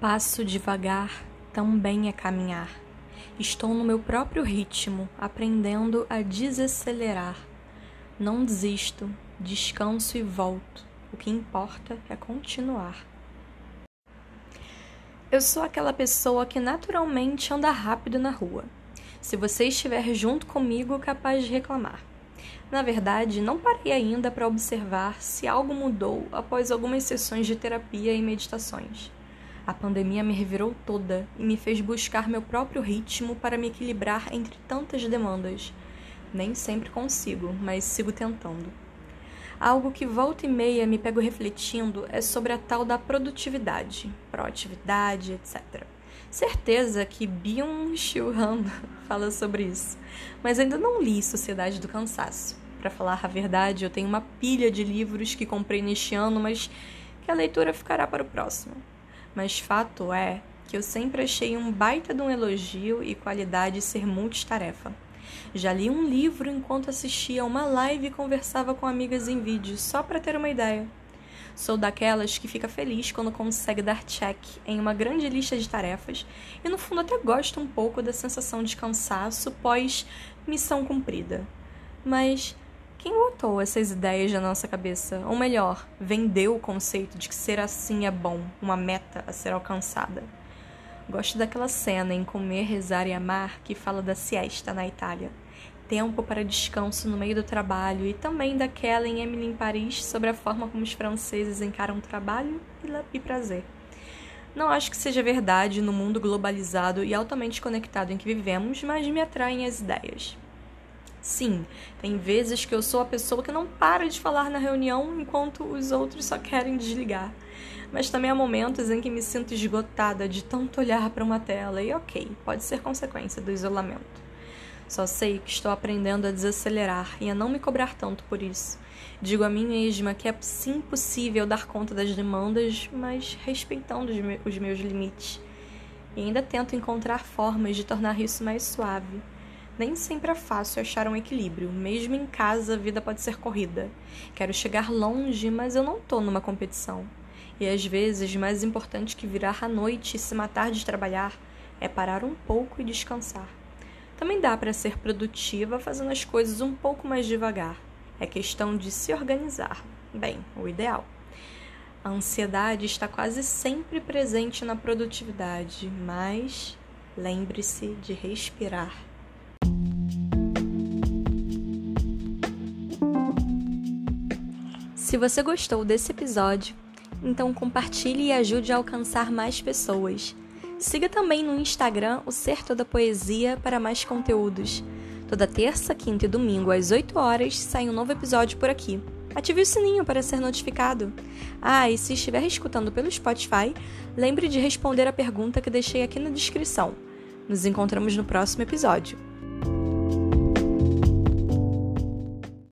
passo devagar também é caminhar. Estou no meu próprio ritmo, aprendendo a desacelerar. Não desisto, descanso e volto. O que importa é continuar. Eu sou aquela pessoa que naturalmente anda rápido na rua. Se você estiver junto comigo, capaz de reclamar. Na verdade, não parei ainda para observar se algo mudou após algumas sessões de terapia e meditações. A pandemia me revirou toda e me fez buscar meu próprio ritmo para me equilibrar entre tantas demandas. Nem sempre consigo, mas sigo tentando. Algo que volta e meia me pego refletindo é sobre a tal da produtividade, proatividade, etc. Certeza que Byung-Chul Han fala sobre isso, mas ainda não li Sociedade do Cansaço. Para falar a verdade, eu tenho uma pilha de livros que comprei neste ano, mas que a leitura ficará para o próximo. Mas fato é que eu sempre achei um baita de um elogio e qualidade ser multitarefa. Já li um livro enquanto assistia a uma live e conversava com amigas em vídeo, só para ter uma ideia. Sou daquelas que fica feliz quando consegue dar check em uma grande lista de tarefas e no fundo até gosto um pouco da sensação de cansaço pós missão cumprida. Mas quem botou essas ideias na nossa cabeça? Ou melhor, vendeu o conceito de que ser assim é bom, uma meta a ser alcançada? Gosto daquela cena em Comer, Rezar e Amar que fala da siesta na Itália. Tempo para descanso no meio do trabalho e também daquela em Emily em Paris sobre a forma como os franceses encaram trabalho e prazer. Não acho que seja verdade no mundo globalizado e altamente conectado em que vivemos, mas me atraem as ideias. Sim, tem vezes que eu sou a pessoa que não para de falar na reunião enquanto os outros só querem desligar mas também há momentos em que me sinto esgotada de tanto olhar para uma tela, e ok, pode ser consequência do isolamento. Só sei que estou aprendendo a desacelerar e a não me cobrar tanto por isso. Digo a mim mesma que é sim possível dar conta das demandas, mas respeitando os meus limites. E ainda tento encontrar formas de tornar isso mais suave. Nem sempre é fácil achar um equilíbrio. Mesmo em casa, a vida pode ser corrida. Quero chegar longe, mas eu não estou numa competição. E às vezes, mais importante que virar à noite e se matar de trabalhar é parar um pouco e descansar. Também dá para ser produtiva fazendo as coisas um pouco mais devagar. É questão de se organizar. Bem, o ideal. A ansiedade está quase sempre presente na produtividade, mas lembre-se de respirar. Se você gostou desse episódio, então compartilhe e ajude a alcançar mais pessoas. Siga também no Instagram o Ser Toda Poesia para mais conteúdos. Toda terça, quinta e domingo às 8 horas sai um novo episódio por aqui. Ative o sininho para ser notificado. Ah, e se estiver escutando pelo Spotify, lembre de responder a pergunta que deixei aqui na descrição. Nos encontramos no próximo episódio.